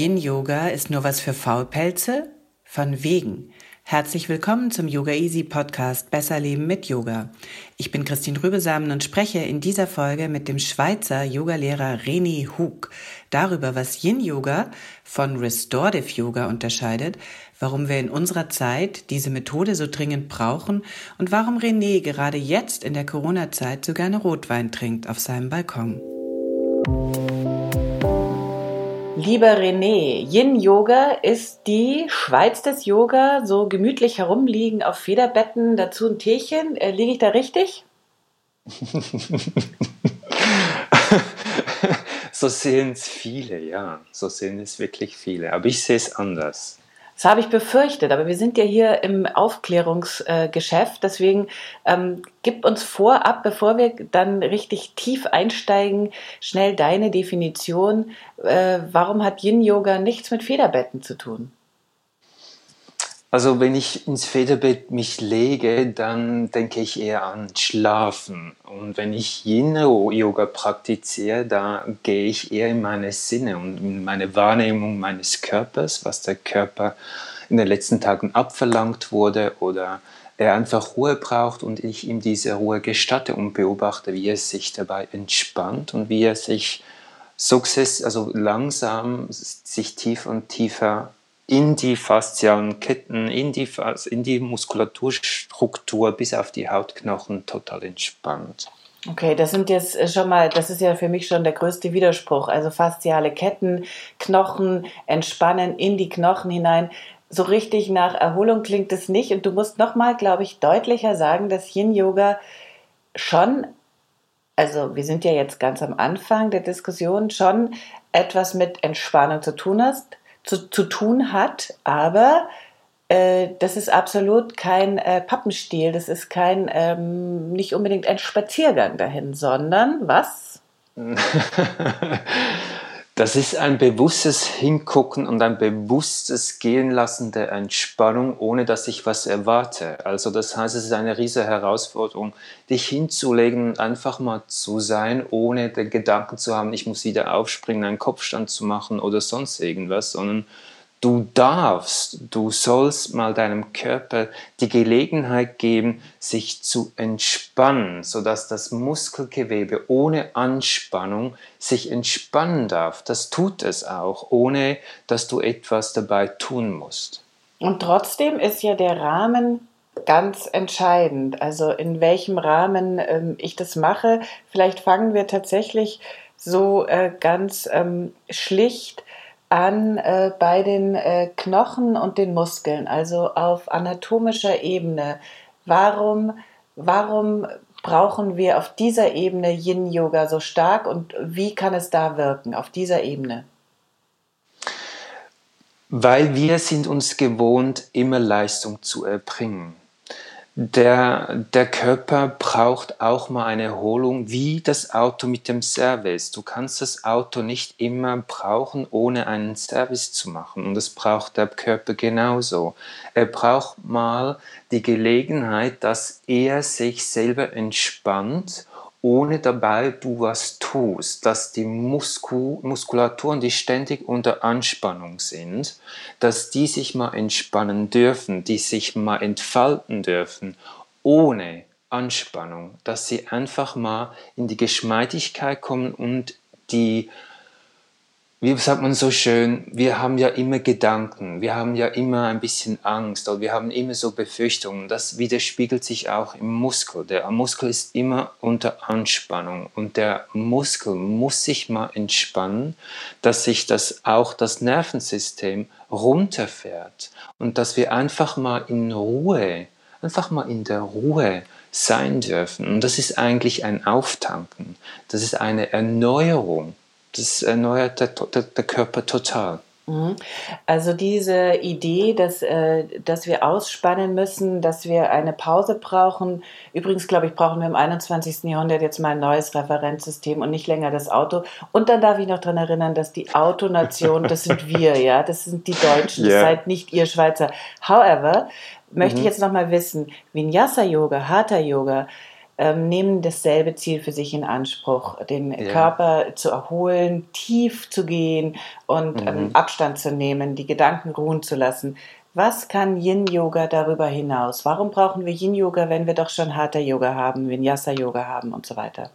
Yin Yoga ist nur was für Faulpelze? Von wegen. Herzlich willkommen zum Yoga Easy Podcast Besser Leben mit Yoga. Ich bin Christine Rübesamen und spreche in dieser Folge mit dem Schweizer Yogalehrer René Hug darüber, was Yin Yoga von Restorative Yoga unterscheidet, warum wir in unserer Zeit diese Methode so dringend brauchen und warum René gerade jetzt in der Corona-Zeit so gerne Rotwein trinkt auf seinem Balkon. Lieber René, Yin-Yoga ist die Schweiz des Yoga, so gemütlich herumliegen auf Federbetten, dazu ein Teechen. Äh, liege ich da richtig? so sehen es viele, ja. So sehen es wirklich viele. Aber ich sehe es anders. Das habe ich befürchtet, aber wir sind ja hier im Aufklärungsgeschäft, deswegen ähm, gib uns vorab, bevor wir dann richtig tief einsteigen, schnell deine Definition. Äh, warum hat Yin-Yoga nichts mit Federbetten zu tun? Also wenn ich ins Federbett mich lege, dann denke ich eher an Schlafen. Und wenn ich Yin-Yoga praktiziere, da gehe ich eher in meine Sinne und in meine Wahrnehmung meines Körpers, was der Körper in den letzten Tagen abverlangt wurde oder er einfach Ruhe braucht und ich ihm diese Ruhe gestatte und beobachte, wie er sich dabei entspannt und wie er sich sukzess, also langsam sich tiefer und tiefer in die faszialen Ketten, in die, in die Muskulaturstruktur bis auf die Hautknochen total entspannt. Okay, das sind jetzt schon mal, das ist ja für mich schon der größte Widerspruch. Also fasziale Ketten, Knochen entspannen in die Knochen hinein. So richtig nach Erholung klingt es nicht. Und du musst nochmal, glaube ich, deutlicher sagen, dass Yin Yoga schon, also wir sind ja jetzt ganz am Anfang der Diskussion, schon etwas mit Entspannung zu tun hast zu, zu tun hat, aber äh, das ist absolut kein äh, Pappenstiel, das ist kein, ähm, nicht unbedingt ein Spaziergang dahin, sondern was? Das ist ein bewusstes Hingucken und ein bewusstes Gehen lassen der Entspannung, ohne dass ich was erwarte. Also das heißt, es ist eine riesige Herausforderung, dich hinzulegen und einfach mal zu sein, ohne den Gedanken zu haben, ich muss wieder aufspringen, einen Kopfstand zu machen oder sonst irgendwas, sondern Du darfst, du sollst mal deinem Körper die Gelegenheit geben, sich zu entspannen, sodass das Muskelgewebe ohne Anspannung sich entspannen darf. Das tut es auch, ohne dass du etwas dabei tun musst. Und trotzdem ist ja der Rahmen ganz entscheidend. Also in welchem Rahmen ähm, ich das mache. Vielleicht fangen wir tatsächlich so äh, ganz ähm, schlicht an äh, bei den äh, Knochen und den Muskeln, also auf anatomischer Ebene. Warum, warum brauchen wir auf dieser Ebene Yin-Yoga so stark und wie kann es da wirken, auf dieser Ebene? Weil wir sind uns gewohnt, immer Leistung zu erbringen. Der, der Körper braucht auch mal eine Erholung, wie das Auto mit dem Service. Du kannst das Auto nicht immer brauchen, ohne einen Service zu machen. Und das braucht der Körper genauso. Er braucht mal die Gelegenheit, dass er sich selber entspannt ohne dabei du was tust, dass die Musku Muskulaturen, die ständig unter Anspannung sind, dass die sich mal entspannen dürfen, die sich mal entfalten dürfen, ohne Anspannung, dass sie einfach mal in die Geschmeidigkeit kommen und die wie sagt man so schön, wir haben ja immer Gedanken, wir haben ja immer ein bisschen Angst oder wir haben immer so Befürchtungen. Das widerspiegelt sich auch im Muskel. Der Muskel ist immer unter Anspannung und der Muskel muss sich mal entspannen, dass sich das auch das Nervensystem runterfährt und dass wir einfach mal in Ruhe, einfach mal in der Ruhe sein dürfen. Und das ist eigentlich ein Auftanken, das ist eine Erneuerung das erneuert der, der, der Körper total. Mhm. Also diese Idee, dass, äh, dass wir ausspannen müssen, dass wir eine Pause brauchen. Übrigens, glaube ich, brauchen wir im 21. Jahrhundert jetzt mal ein neues Referenzsystem und nicht länger das Auto. Und dann darf ich noch daran erinnern, dass die Autonation, das sind wir, ja, das sind die Deutschen, yeah. das seid nicht ihr Schweizer. However, möchte mhm. ich jetzt noch mal wissen, Vinyasa-Yoga, Hatha-Yoga, nehmen dasselbe Ziel für sich in Anspruch, den ja. Körper zu erholen, tief zu gehen und ähm, mhm. ähm, Abstand zu nehmen, die Gedanken ruhen zu lassen. Was kann Yin-Yoga darüber hinaus? Warum brauchen wir Yin-Yoga, wenn wir doch schon Hatha-Yoga haben, Vinyasa-Yoga haben und so weiter?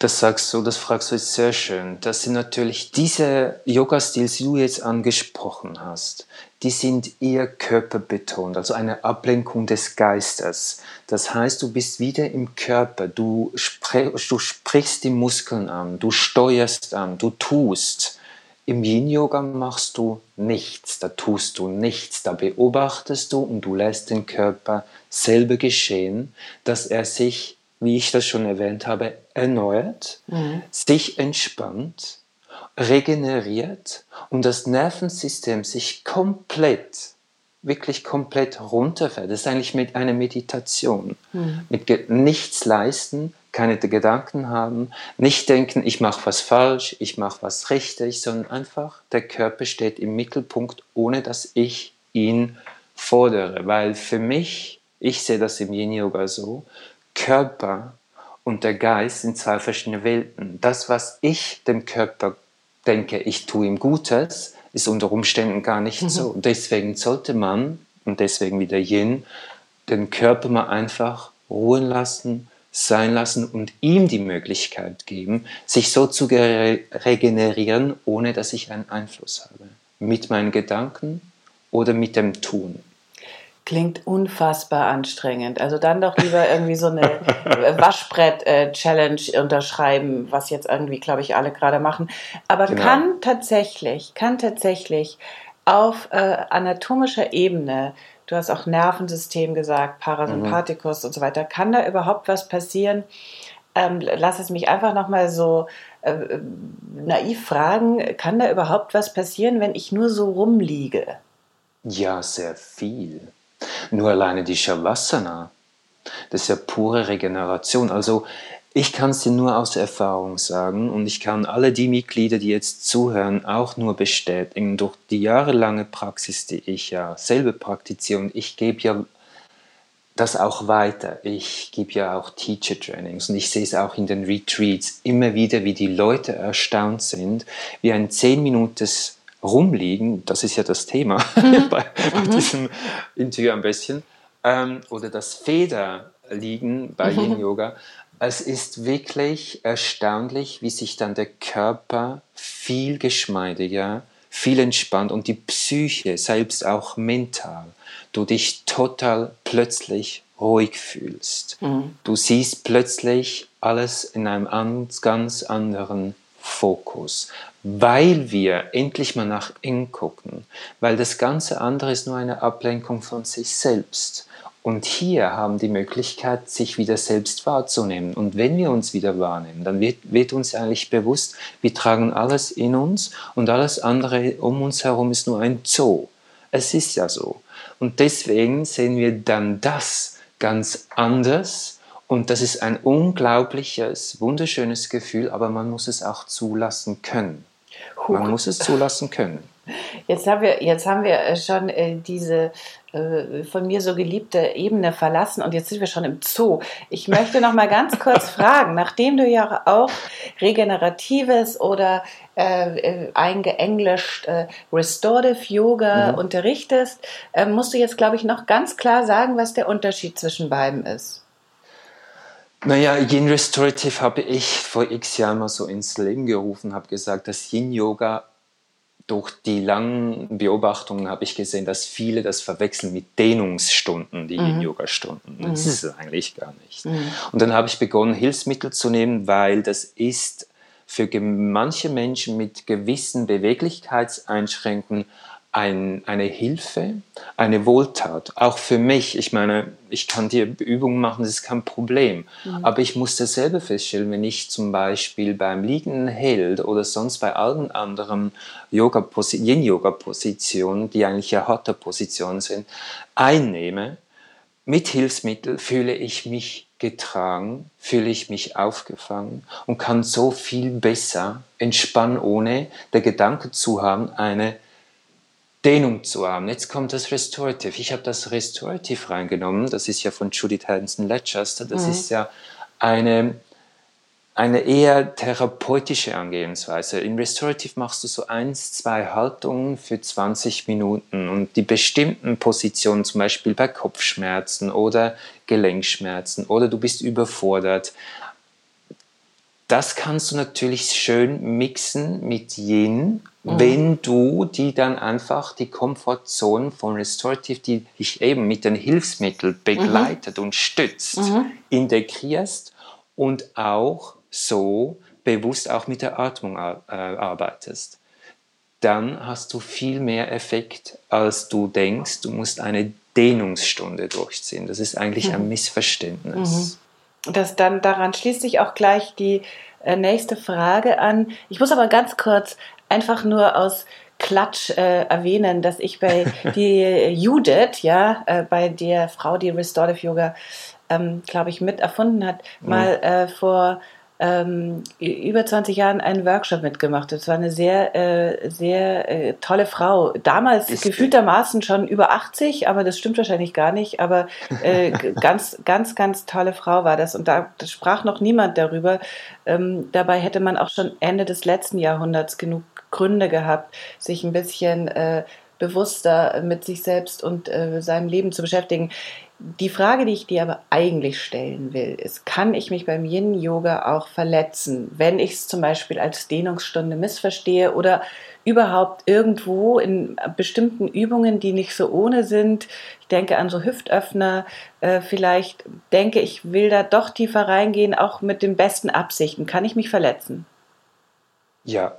Das sagst du, das fragst du jetzt sehr schön. Das sind natürlich diese Yoga-Stils, die du jetzt angesprochen hast, die sind eher körperbetont, also eine Ablenkung des Geistes. Das heißt, du bist wieder im Körper, du, sprech, du sprichst die Muskeln an, du steuerst an, du tust. Im Yin-Yoga machst du nichts, da tust du nichts, da beobachtest du und du lässt den Körper selber geschehen, dass er sich wie ich das schon erwähnt habe, erneuert, mhm. sich entspannt, regeneriert und das Nervensystem sich komplett, wirklich komplett runterfährt. Das ist eigentlich mit einer Meditation. Mhm. Mit nichts leisten, keine Gedanken haben, nicht denken, ich mache was falsch, ich mache was richtig, sondern einfach der Körper steht im Mittelpunkt, ohne dass ich ihn fordere. Weil für mich, ich sehe das im Yin Yoga so, Körper und der Geist sind zwei verschiedene Welten. Das, was ich dem Körper denke, ich tue ihm Gutes, ist unter Umständen gar nicht mhm. so. Deswegen sollte man, und deswegen wieder Yin, den Körper mal einfach ruhen lassen, sein lassen und ihm die Möglichkeit geben, sich so zu regenerieren, ohne dass ich einen Einfluss habe. Mit meinen Gedanken oder mit dem Tun. Klingt unfassbar anstrengend. Also dann doch lieber irgendwie so eine Waschbrett-Challenge unterschreiben, was jetzt irgendwie, glaube ich, alle gerade machen. Aber genau. kann tatsächlich, kann tatsächlich auf äh, anatomischer Ebene, du hast auch Nervensystem gesagt, Parasympathikus mhm. und so weiter, kann da überhaupt was passieren? Ähm, lass es mich einfach nochmal so äh, naiv fragen, kann da überhaupt was passieren, wenn ich nur so rumliege? Ja, sehr viel. Nur alleine die Shavasana, das ist ja pure Regeneration. Also ich kann es dir nur aus Erfahrung sagen und ich kann alle die Mitglieder, die jetzt zuhören, auch nur bestätigen. Durch die jahrelange Praxis, die ich ja selber praktiziere und ich gebe ja das auch weiter. Ich gebe ja auch Teacher Trainings und ich sehe es auch in den Retreats immer wieder, wie die Leute erstaunt sind, wie ein 10 Minuten rumliegen, das ist ja das Thema mhm. bei, bei mhm. diesem Interview ein bisschen, ähm, oder das Federliegen bei mhm. Yin Yoga. Es ist wirklich erstaunlich, wie sich dann der Körper viel geschmeidiger, viel entspannt und die Psyche, selbst auch mental, du dich total plötzlich ruhig fühlst. Mhm. Du siehst plötzlich alles in einem ganz anderen Fokus weil wir endlich mal nach innen gucken, weil das ganze andere ist nur eine Ablenkung von sich selbst. Und hier haben die Möglichkeit, sich wieder selbst wahrzunehmen. Und wenn wir uns wieder wahrnehmen, dann wird, wird uns eigentlich bewusst, wir tragen alles in uns und alles andere um uns herum ist nur ein Zoo. Es ist ja so. Und deswegen sehen wir dann das ganz anders und das ist ein unglaubliches, wunderschönes Gefühl, aber man muss es auch zulassen können. Man muss es zulassen können. Jetzt haben wir, jetzt haben wir äh, schon äh, diese äh, von mir so geliebte Ebene verlassen und jetzt sind wir schon im Zoo. Ich möchte noch mal ganz kurz fragen, nachdem du ja auch regeneratives oder äh, äh eingeenglischt äh, Restorative Yoga mhm. unterrichtest, musst du jetzt, glaube ich, noch ganz klar sagen, was der Unterschied zwischen beiden ist. Naja, Yin Restorative habe ich vor x Jahren mal so ins Leben gerufen, habe gesagt, dass Yin Yoga durch die langen Beobachtungen habe ich gesehen, dass viele das verwechseln mit Dehnungsstunden, die mhm. Yin-Yoga-Stunden. Das mhm. ist es eigentlich gar nicht. Mhm. Und dann habe ich begonnen, Hilfsmittel zu nehmen, weil das ist für manche Menschen mit gewissen Beweglichkeitseinschränkungen ein, eine Hilfe, eine Wohltat. Auch für mich. Ich meine, ich kann dir Übungen machen, das ist kein Problem. Mhm. Aber ich muss dasselbe feststellen, wenn ich zum Beispiel beim liegenden Held oder sonst bei allen anderen Yin-Yoga-Positionen, die eigentlich ja Hatha-Positionen sind, einnehme, mit Hilfsmitteln fühle ich mich getragen, fühle ich mich aufgefangen und kann so viel besser entspannen, ohne der Gedanke zu haben, eine Dehnung zu haben. Jetzt kommt das Restorative. Ich habe das Restorative reingenommen. Das ist ja von Judith Hanson Leicester. Das mhm. ist ja eine, eine eher therapeutische Angehensweise. In Restorative machst du so eins, zwei Haltungen für 20 Minuten und die bestimmten Positionen, zum Beispiel bei Kopfschmerzen oder Gelenkschmerzen oder du bist überfordert, das kannst du natürlich schön mixen mit Yin, mhm. wenn du die dann einfach die Komfortzone von Restorative, die dich eben mit den Hilfsmitteln begleitet mhm. und stützt, mhm. integrierst und auch so bewusst auch mit der Atmung äh, arbeitest. Dann hast du viel mehr Effekt, als du denkst. Du musst eine Dehnungsstunde durchziehen. Das ist eigentlich ein mhm. Missverständnis. Das dann daran schließt sich auch gleich die äh, nächste Frage an. Ich muss aber ganz kurz einfach nur aus Klatsch äh, erwähnen, dass ich bei die Judith, ja, äh, bei der Frau, die Restorative Yoga, ähm, glaube ich, mit erfunden hat, mhm. mal äh, vor ähm, über 20 Jahren einen Workshop mitgemacht. Das war eine sehr, äh, sehr äh, tolle Frau. Damals ist gefühltermaßen schon über 80, aber das stimmt wahrscheinlich gar nicht. Aber äh, ganz, ganz, ganz tolle Frau war das. Und da sprach noch niemand darüber. Ähm, dabei hätte man auch schon Ende des letzten Jahrhunderts genug Gründe gehabt, sich ein bisschen äh, bewusster mit sich selbst und äh, seinem Leben zu beschäftigen. Die Frage, die ich dir aber eigentlich stellen will, ist, kann ich mich beim Yin-Yoga auch verletzen, wenn ich es zum Beispiel als Dehnungsstunde missverstehe oder überhaupt irgendwo in bestimmten Übungen, die nicht so ohne sind. Ich denke an so Hüftöffner. Äh, vielleicht denke ich, will da doch tiefer reingehen, auch mit den besten Absichten. Kann ich mich verletzen? Ja,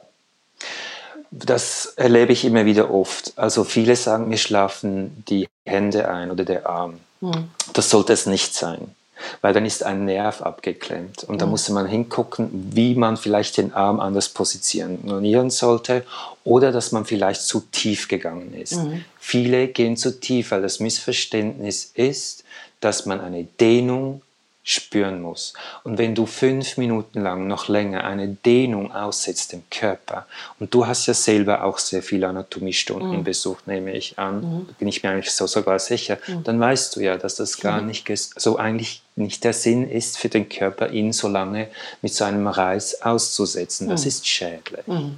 das erlebe ich immer wieder oft. Also viele sagen, mir schlafen die Hände ein oder der Arm. Hm. Das sollte es nicht sein, weil dann ist ein Nerv abgeklemmt und da hm. muss man hingucken, wie man vielleicht den Arm anders positionieren sollte oder dass man vielleicht zu tief gegangen ist. Hm. Viele gehen zu tief, weil das Missverständnis ist, dass man eine Dehnung spüren muss. Und wenn du fünf Minuten lang noch länger eine Dehnung aussetzt im Körper, und du hast ja selber auch sehr viele Anatomiestunden mhm. besucht, nehme ich an, mhm. bin ich mir eigentlich so sogar sicher, mhm. dann weißt du ja, dass das gar mhm. nicht so eigentlich nicht der Sinn ist für den Körper, ihn so lange mit so einem Reis auszusetzen. Das mhm. ist schädlich. Mhm.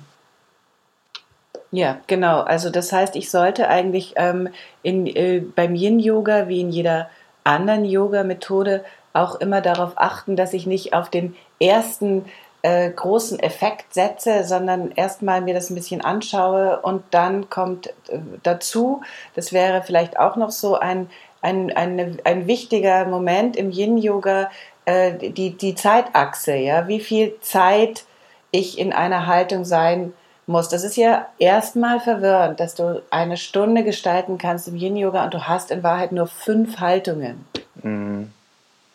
Ja, genau. Also das heißt, ich sollte eigentlich ähm, in, äh, beim Yin-Yoga wie in jeder anderen Yoga-Methode auch immer darauf achten, dass ich nicht auf den ersten äh, großen Effekt setze, sondern erstmal mir das ein bisschen anschaue und dann kommt äh, dazu, das wäre vielleicht auch noch so ein, ein, ein, ein wichtiger Moment im Yin-Yoga, äh, die, die Zeitachse, ja, wie viel Zeit ich in einer Haltung sein muss. Das ist ja erstmal verwirrend, dass du eine Stunde gestalten kannst im Yin-Yoga und du hast in Wahrheit nur fünf Haltungen. Mhm.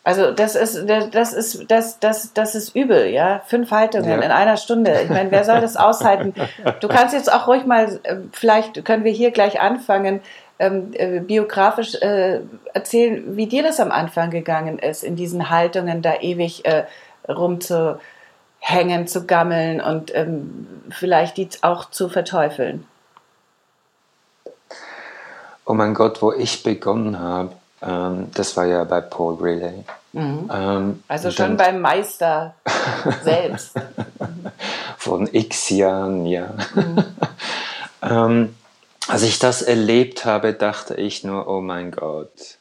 Also das ist das ist das das das ist übel, ja. Fünf Haltungen ja. in einer Stunde. Ich meine, wer soll das aushalten? Du kannst jetzt auch ruhig mal, äh, vielleicht können wir hier gleich anfangen, ähm, äh, biografisch äh, erzählen, wie dir das am Anfang gegangen ist, in diesen Haltungen da ewig äh, rumzuhängen, zu gammeln und ähm, vielleicht die auch zu verteufeln. Oh mein Gott, wo ich begonnen habe, ähm, das war ja bei Paul Riley. Mhm. Ähm, also schon dann, beim Meister selbst. Von x Jahren, ja. Mhm. ähm, als ich das erlebt habe, dachte ich nur, oh mein Gott,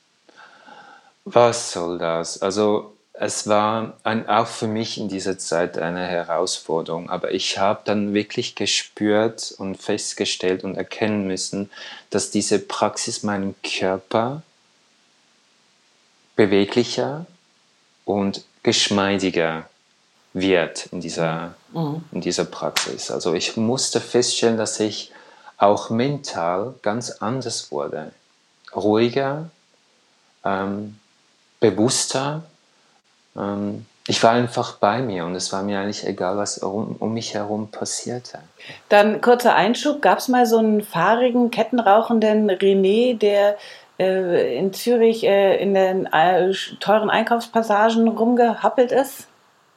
was soll das? Also es war ein, auch für mich in dieser Zeit eine Herausforderung, aber ich habe dann wirklich gespürt und festgestellt und erkennen müssen, dass diese Praxis meinen Körper beweglicher und geschmeidiger wird in dieser, mhm. in dieser Praxis. Also ich musste feststellen, dass ich auch mental ganz anders wurde. Ruhiger, ähm, bewusster. Ähm, ich war einfach bei mir und es war mir eigentlich egal, was um, um mich herum passierte. Dann kurzer Einschub, gab es mal so einen fahrigen, kettenrauchenden René, der in Zürich äh, in den äh, teuren Einkaufspassagen rumgehappelt ist?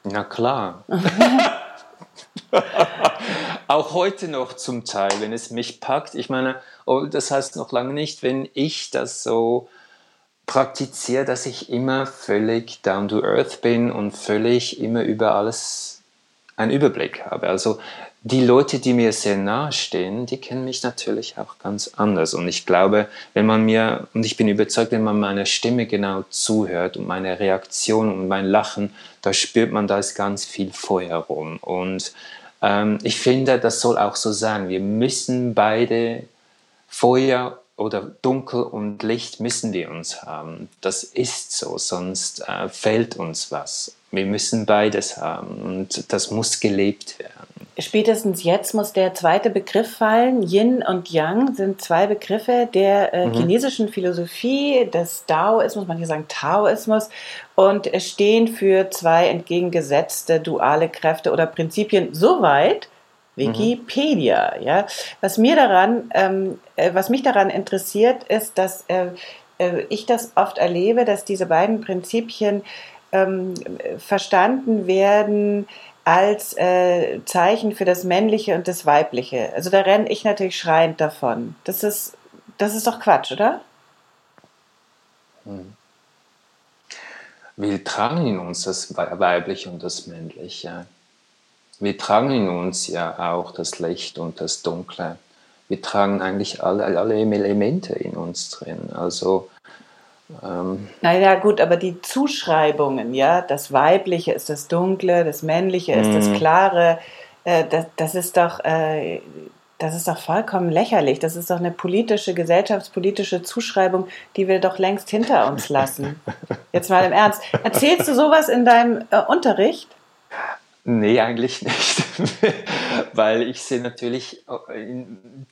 Na klar. Auch heute noch zum Teil, wenn es mich packt. Ich meine, oh, das heißt noch lange nicht, wenn ich das so praktiziere, dass ich immer völlig down to earth bin und völlig immer über alles einen Überblick habe. Also die Leute, die mir sehr nahe stehen, die kennen mich natürlich auch ganz anders. Und ich glaube, wenn man mir, und ich bin überzeugt, wenn man meiner Stimme genau zuhört und meine Reaktion und mein Lachen, da spürt man, da ist ganz viel Feuer rum. Und ähm, ich finde, das soll auch so sein. Wir müssen beide Feuer oder Dunkel und Licht müssen wir uns haben. Das ist so, sonst äh, fehlt uns was. Wir müssen beides haben und das muss gelebt werden. Spätestens jetzt muss der zweite Begriff fallen. Yin und Yang sind zwei Begriffe der äh, mhm. chinesischen Philosophie, des Daoismus, manche sagen Taoismus, und stehen für zwei entgegengesetzte duale Kräfte oder Prinzipien soweit, Wikipedia. Mhm. Ja, was mir daran, ähm, äh, was mich daran interessiert, ist, dass äh, äh, ich das oft erlebe, dass diese beiden Prinzipien ähm, verstanden werden als äh, Zeichen für das Männliche und das Weibliche. Also da renne ich natürlich schreiend davon. Das ist, das ist doch Quatsch, oder? Hm. Wir tragen in uns das Weibliche und das Männliche. Wir tragen in uns ja auch das Licht und das Dunkle. Wir tragen eigentlich alle, alle Elemente in uns drin. Also ähm, naja, gut, aber die Zuschreibungen, ja, das Weibliche ist das Dunkle, das Männliche ist das mhm. Klare, äh, das, das ist doch. Äh, das ist doch vollkommen lächerlich. Das ist doch eine politische, gesellschaftspolitische Zuschreibung, die wir doch längst hinter uns lassen. Jetzt mal im Ernst. Erzählst du sowas in deinem äh, Unterricht? Nee, eigentlich nicht. Weil ich sehe natürlich äh,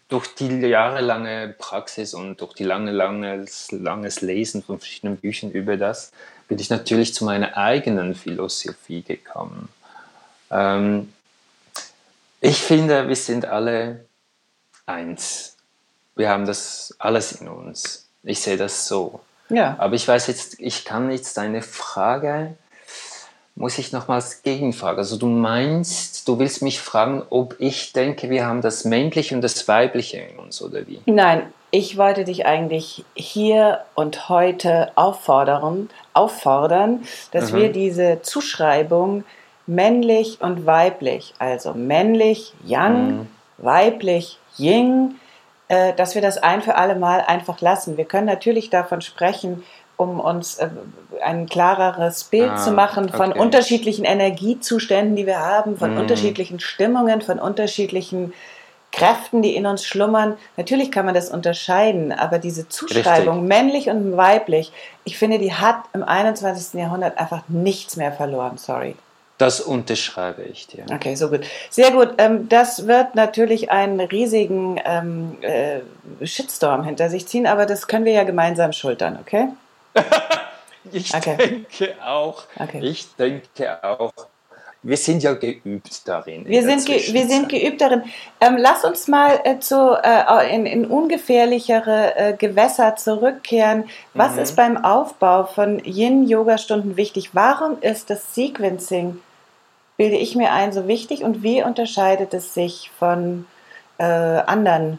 durch die jahrelange Praxis und durch die lange, lange, langes Lesen von verschiedenen Büchern über das, bin ich natürlich zu meiner eigenen Philosophie gekommen. Ähm, ich finde, wir sind alle eins. Wir haben das alles in uns. Ich sehe das so. Ja. Aber ich weiß jetzt, ich kann jetzt deine Frage muss ich nochmals gegenfragen. Also du meinst, du willst mich fragen, ob ich denke, wir haben das Männliche und das Weibliche in uns, oder wie? Nein, ich wollte dich eigentlich hier und heute auffordern, auffordern dass mhm. wir diese Zuschreibung männlich und weiblich, also männlich Yang, mhm. weiblich Ying, äh, dass wir das ein für alle Mal einfach lassen. Wir können natürlich davon sprechen, um uns äh, ein klareres Bild ah, zu machen von okay. unterschiedlichen Energiezuständen, die wir haben, von mm. unterschiedlichen Stimmungen, von unterschiedlichen Kräften, die in uns schlummern. Natürlich kann man das unterscheiden, aber diese Zuschreibung, Richtig. männlich und weiblich, ich finde, die hat im 21. Jahrhundert einfach nichts mehr verloren. Sorry. Das unterschreibe ich dir. Okay, so gut. Sehr gut. Ähm, das wird natürlich einen riesigen ähm, äh, Shitstorm hinter sich ziehen, aber das können wir ja gemeinsam schultern, okay? ich okay. denke auch. Okay. Ich denke auch. Wir sind ja geübt darin. Wir, sind, ge wir sind geübt darin. Ähm, lass uns mal äh, zu, äh, in, in, ungefährlichere äh, Gewässer zurückkehren. Was mhm. ist beim Aufbau von Yin-Yoga-Stunden wichtig? Warum ist das Sequencing, bilde ich mir ein, so wichtig und wie unterscheidet es sich von äh, anderen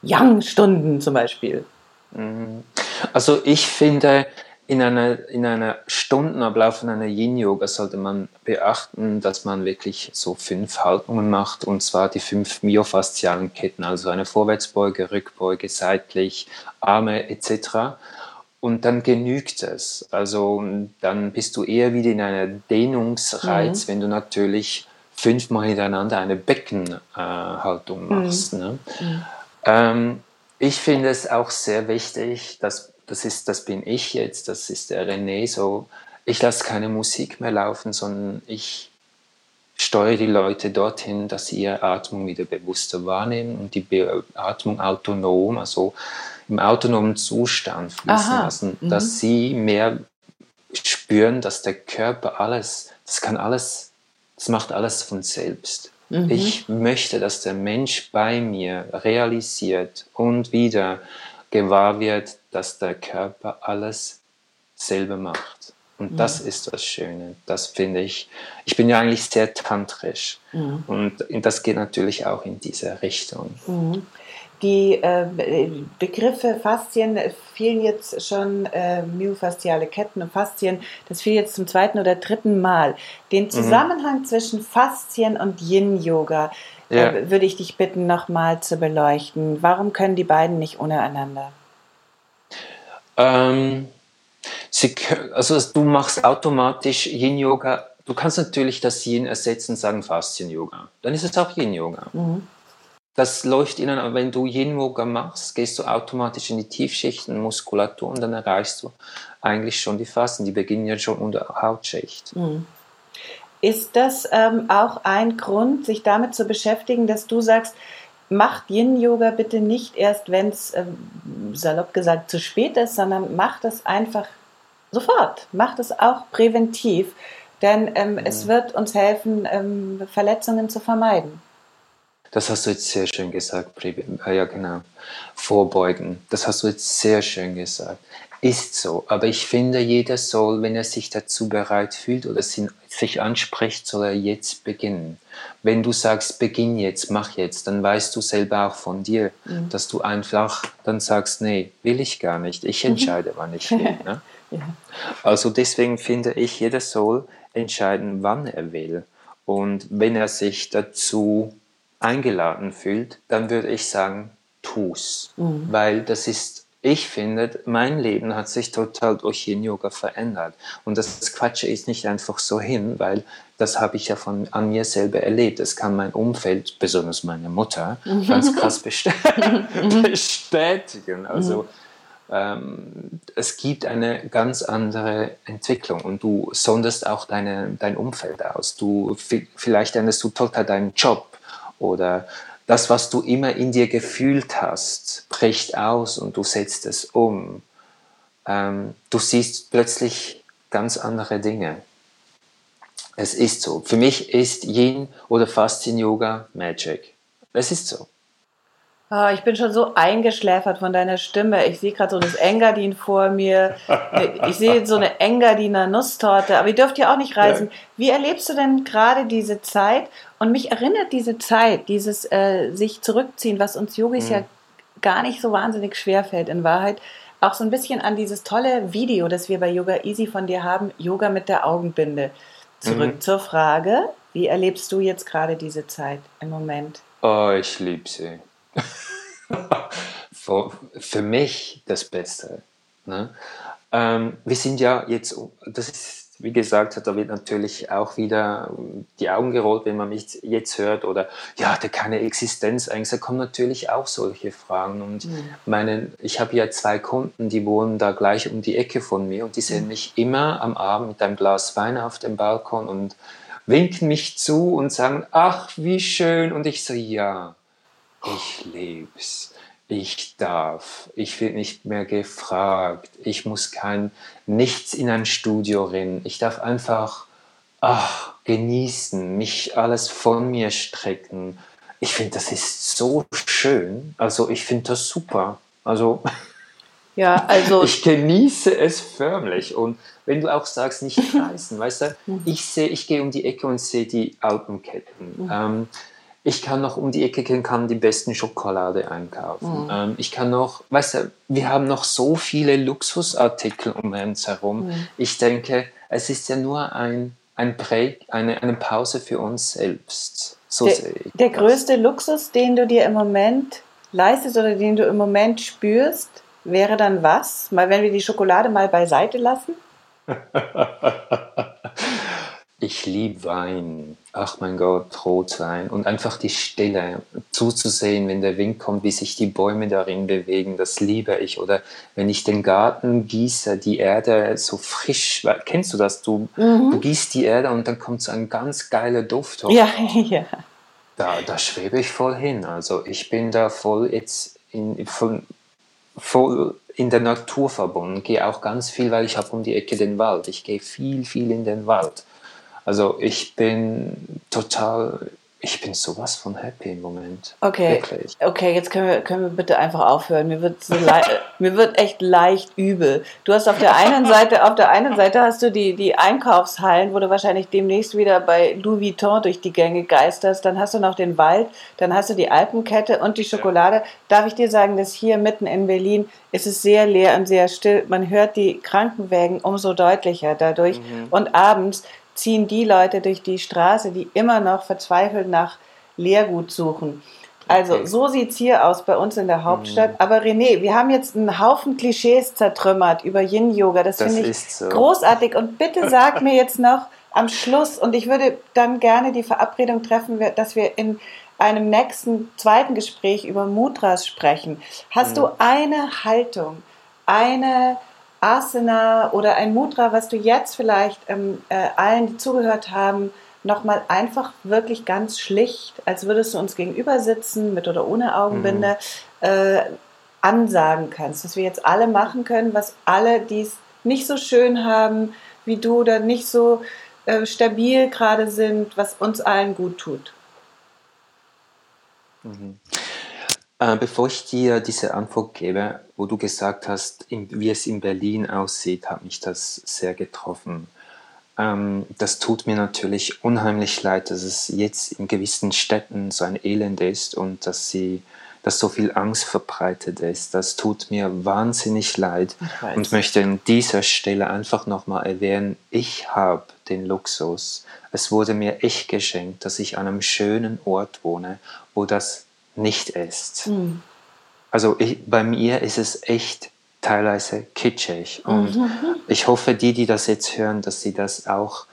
Yang-Stunden zum Beispiel? Mhm. Also ich finde, in einer, in einer Stundenablauf von einer Yin-Yoga sollte man beachten, dass man wirklich so fünf Haltungen macht, und zwar die fünf myofaszialen Ketten, also eine Vorwärtsbeuge, Rückbeuge, seitlich, Arme etc. und dann genügt es. Also dann bist du eher wieder in einer Dehnungsreiz, mhm. wenn du natürlich fünfmal hintereinander eine Beckenhaltung äh, machst. Mhm. Ne? Mhm. Ähm, ich finde es auch sehr wichtig, dass das ist, das bin ich jetzt, das ist der René, so ich lasse keine Musik mehr laufen, sondern ich steuere die Leute dorthin, dass sie ihre Atmung wieder bewusster wahrnehmen und die Atmung autonom, also im autonomen Zustand fließen Aha. lassen, mhm. dass sie mehr spüren, dass der Körper alles, das kann alles, das macht alles von selbst. Mhm. Ich möchte, dass der Mensch bei mir realisiert und wieder gewahr wird, dass der Körper alles selber macht. Und das ist das Schöne. Das finde ich. Ich bin ja eigentlich sehr tantrisch. Mhm. Und das geht natürlich auch in diese Richtung. Mhm. Die äh, Begriffe Faszien fielen jetzt schon, äh, myofasziale Ketten und Faszien, das fiel jetzt zum zweiten oder dritten Mal. Den mhm. Zusammenhang mhm. zwischen Faszien und Yin-Yoga ja. äh, würde ich dich bitten, nochmal zu beleuchten. Warum können die beiden nicht untereinander? Ähm, sie, also du machst automatisch Yin-Yoga. Du kannst natürlich das Yin ersetzen, sagen Faszien-Yoga. Dann ist es auch Yin-Yoga. Mhm das läuft ihnen, aber wenn du Yin-Yoga machst, gehst du automatisch in die Tiefschichten Muskulatur und dann erreichst du eigentlich schon die Fasten. Die beginnen ja schon unter Hautschicht. Mhm. Ist das ähm, auch ein Grund, sich damit zu beschäftigen, dass du sagst, macht Yin-Yoga bitte nicht erst, wenn es, ähm, salopp gesagt, zu spät ist, sondern macht es einfach sofort. Macht es auch präventiv, denn ähm, mhm. es wird uns helfen, ähm, Verletzungen zu vermeiden. Das hast du jetzt sehr schön gesagt, äh, ja genau. Vorbeugen. Das hast du jetzt sehr schön gesagt. Ist so. Aber ich finde, jeder soll, wenn er sich dazu bereit fühlt oder sich anspricht, soll er jetzt beginnen. Wenn du sagst, beginn jetzt, mach jetzt, dann weißt du selber auch von dir, mhm. dass du einfach dann sagst, nee, will ich gar nicht. Ich mhm. entscheide, wann ich will. Ne? ja. Also deswegen finde ich, jeder soll entscheiden, wann er will. Und wenn er sich dazu eingeladen fühlt, dann würde ich sagen, tu's. Mhm. Weil das ist, ich finde, mein Leben hat sich total durch Yin Yoga verändert. Und das Quatsche ist nicht einfach so hin, weil das habe ich ja von, an mir selber erlebt. Das kann mein Umfeld, besonders meine Mutter, mhm. ganz krass bestätigen. Also, ähm, es gibt eine ganz andere Entwicklung und du sonderst auch deine, dein Umfeld aus. Du, vielleicht änderst du total deinen Job oder das, was du immer in dir gefühlt hast, bricht aus und du setzt es um. Ähm, du siehst plötzlich ganz andere Dinge. Es ist so. Für mich ist Yin oder Faszien Yoga Magic. Es ist so. Oh, ich bin schon so eingeschläfert von deiner Stimme. Ich sehe gerade so das Engadin vor mir. Ich sehe so eine Engadiner Nusstorte. Aber ihr dürft ja auch nicht reisen. Wie erlebst du denn gerade diese Zeit? Und mich erinnert diese Zeit, dieses äh, sich zurückziehen, was uns Yogis mhm. ja gar nicht so wahnsinnig schwer fällt in Wahrheit, auch so ein bisschen an dieses tolle Video, das wir bei Yoga Easy von dir haben, Yoga mit der Augenbinde. Zurück mhm. zur Frage, wie erlebst du jetzt gerade diese Zeit im Moment? Oh, ich liebe sie. Für, mich das Beste. Ne? Ähm, wir sind ja jetzt, das ist, wie gesagt, da wird natürlich auch wieder die Augen gerollt, wenn man mich jetzt hört oder ja, der keine Existenz eigentlich. Da kommen natürlich auch solche Fragen. Und mhm. meine, ich habe ja zwei Kunden, die wohnen da gleich um die Ecke von mir und die sehen mhm. mich immer am Abend mit einem Glas Wein auf dem Balkon und winken mich zu und sagen, ach, wie schön. Und ich so, ja, ich leb's. Ich darf. Ich werde nicht mehr gefragt. Ich muss kein nichts in ein Studio rennen. Ich darf einfach ach, genießen, mich alles von mir strecken. Ich finde, das ist so schön. Also ich finde das super. Also ja, also ich genieße es förmlich. Und wenn du auch sagst, nicht reißen, weißt du, mhm. ich sehe, ich gehe um die Ecke und sehe die Alpenketten. Mhm. Ähm, ich kann noch um die Ecke gehen, kann die besten Schokolade einkaufen. Mhm. Ähm, ich kann noch, weißt du, wir haben noch so viele Luxusartikel um uns herum. Mhm. Ich denke, es ist ja nur ein, ein Break, eine, eine Pause für uns selbst. So der, sehe ich. Der größte Luxus, den du dir im Moment leistest oder den du im Moment spürst, wäre dann was? Mal wenn wir die Schokolade mal beiseite lassen? Ich liebe Wein. Ach mein Gott, Rotwein. Und einfach die Stille, zuzusehen, wenn der Wind kommt, wie sich die Bäume darin bewegen, das liebe ich. Oder wenn ich den Garten gieße, die Erde so frisch, kennst du das? Du, mhm. du gießt die Erde und dann kommt so ein ganz geiler Duft hoch. Ja, ja. Da, da schwebe ich voll hin. Also ich bin da voll jetzt in, voll, voll in der Natur verbunden. Gehe auch ganz viel, weil ich habe um die Ecke den Wald. Ich gehe viel, viel in den Wald. Also ich bin total, ich bin sowas von happy im Moment. Okay. Wirklich. Okay, jetzt können wir, können wir bitte einfach aufhören. Mir wird, so mir wird echt leicht übel. Du hast auf der einen Seite, auf der einen Seite hast du die, die Einkaufshallen, wo du wahrscheinlich demnächst wieder bei Louis Vuitton durch die Gänge geisterst. Dann hast du noch den Wald, dann hast du die Alpenkette und die Schokolade. Darf ich dir sagen, dass hier mitten in Berlin ist es sehr leer und sehr still. Man hört die Krankenwägen umso deutlicher dadurch. Mhm. Und abends ziehen die Leute durch die Straße, die immer noch verzweifelt nach Lehrgut suchen. Also okay. so sieht es hier aus bei uns in der Hauptstadt. Mhm. Aber René, wir haben jetzt einen Haufen Klischees zertrümmert über Yin-Yoga. Das, das finde ich so. großartig. Und bitte sag mir jetzt noch am Schluss, und ich würde dann gerne die Verabredung treffen, dass wir in einem nächsten zweiten Gespräch über Mudras sprechen. Hast mhm. du eine Haltung, eine Asana oder ein Mudra, was du jetzt vielleicht ähm, äh, allen, die zugehört haben, nochmal einfach wirklich ganz schlicht, als würdest du uns gegenüber sitzen, mit oder ohne Augenbinde, mhm. äh, ansagen kannst, dass wir jetzt alle machen können, was alle, die es nicht so schön haben wie du oder nicht so äh, stabil gerade sind, was uns allen gut tut. Mhm. Äh, bevor ich dir diese Antwort gebe, wo du gesagt hast, wie es in Berlin aussieht, hat mich das sehr getroffen. Ähm, das tut mir natürlich unheimlich leid, dass es jetzt in gewissen Städten so ein Elend ist und dass sie dass so viel Angst verbreitet ist. Das tut mir wahnsinnig leid und möchte an dieser Stelle einfach nochmal erwähnen, ich habe den Luxus. Es wurde mir echt geschenkt, dass ich an einem schönen Ort wohne, wo das nicht ist. Mhm. Also ich, bei mir ist es echt teilweise kitschig. Und mhm. ich hoffe, die, die das jetzt hören, dass sie das auch,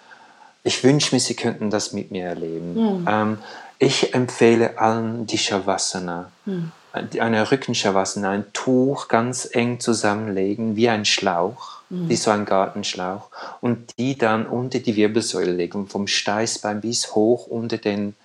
ich wünsche mir, sie könnten das mit mir erleben. Mhm. Ähm, ich empfehle allen die Shavasana. Mhm. Eine Rückenshavasana, ein Tuch ganz eng zusammenlegen, wie ein Schlauch, mhm. wie so ein Gartenschlauch, und die dann unter die Wirbelsäule legen, vom Steißbein bis hoch unter den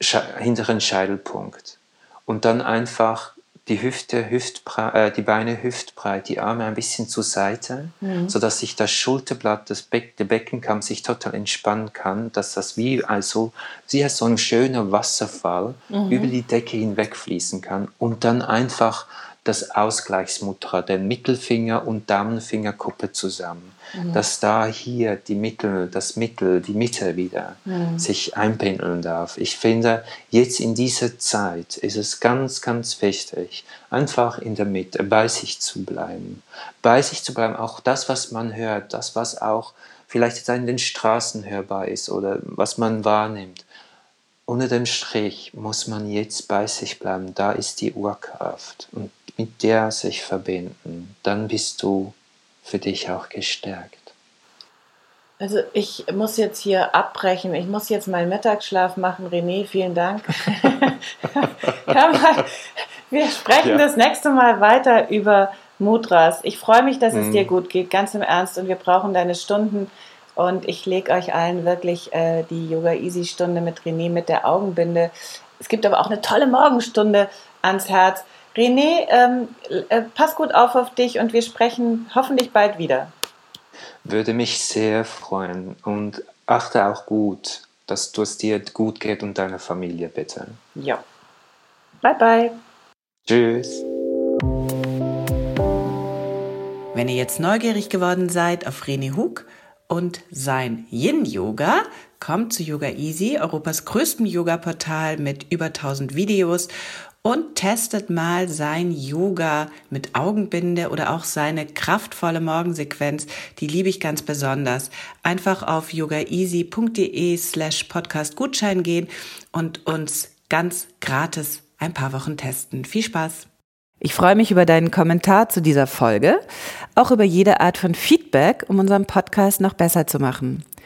hinteren Scheitelpunkt. Und dann einfach die Hüfte, Hüftbreit, äh, die Beine hüftbreit, die Arme ein bisschen zur Seite, mhm. sodass sich das Schulterblatt, das Beck, der Beckenkamm sich total entspannen kann, dass das wie also wie so ein schöner Wasserfall mhm. über die Decke hinweg fließen kann und dann einfach das Ausgleichsmutter, den Mittelfinger und Daumenfingerkuppe zusammen, mhm. dass da hier die Mittel, das Mittel, die Mitte wieder mhm. sich einpendeln darf. Ich finde, jetzt in dieser Zeit ist es ganz, ganz wichtig, einfach in der Mitte bei sich zu bleiben. Bei sich zu bleiben, auch das, was man hört, das, was auch vielleicht jetzt in den Straßen hörbar ist oder was man wahrnimmt unter dem Strich muss man jetzt bei sich bleiben. Da ist die Urkraft und mit der sich verbinden. Dann bist du für dich auch gestärkt. Also ich muss jetzt hier abbrechen. Ich muss jetzt meinen Mittagsschlaf machen. René, vielen Dank. wir sprechen ja. das nächste Mal weiter über Mudras. Ich freue mich, dass es mhm. dir gut geht, ganz im Ernst. Und wir brauchen deine Stunden und ich lege euch allen wirklich äh, die Yoga Easy Stunde mit René mit der Augenbinde. Es gibt aber auch eine tolle Morgenstunde ans Herz. René, ähm, äh, pass gut auf auf dich und wir sprechen hoffentlich bald wieder. Würde mich sehr freuen und achte auch gut, dass es dir gut geht und deiner Familie bitte. Ja. Bye bye. Tschüss. Wenn ihr jetzt neugierig geworden seid auf René Hug, und sein Yin-Yoga kommt zu Yoga Easy, Europas größtem Yoga-Portal mit über 1000 Videos und testet mal sein Yoga mit Augenbinde oder auch seine kraftvolle Morgensequenz. Die liebe ich ganz besonders. Einfach auf yogaeasy.de slash podcast Gutschein gehen und uns ganz gratis ein paar Wochen testen. Viel Spaß! Ich freue mich über deinen Kommentar zu dieser Folge, auch über jede Art von Feedback, um unseren Podcast noch besser zu machen.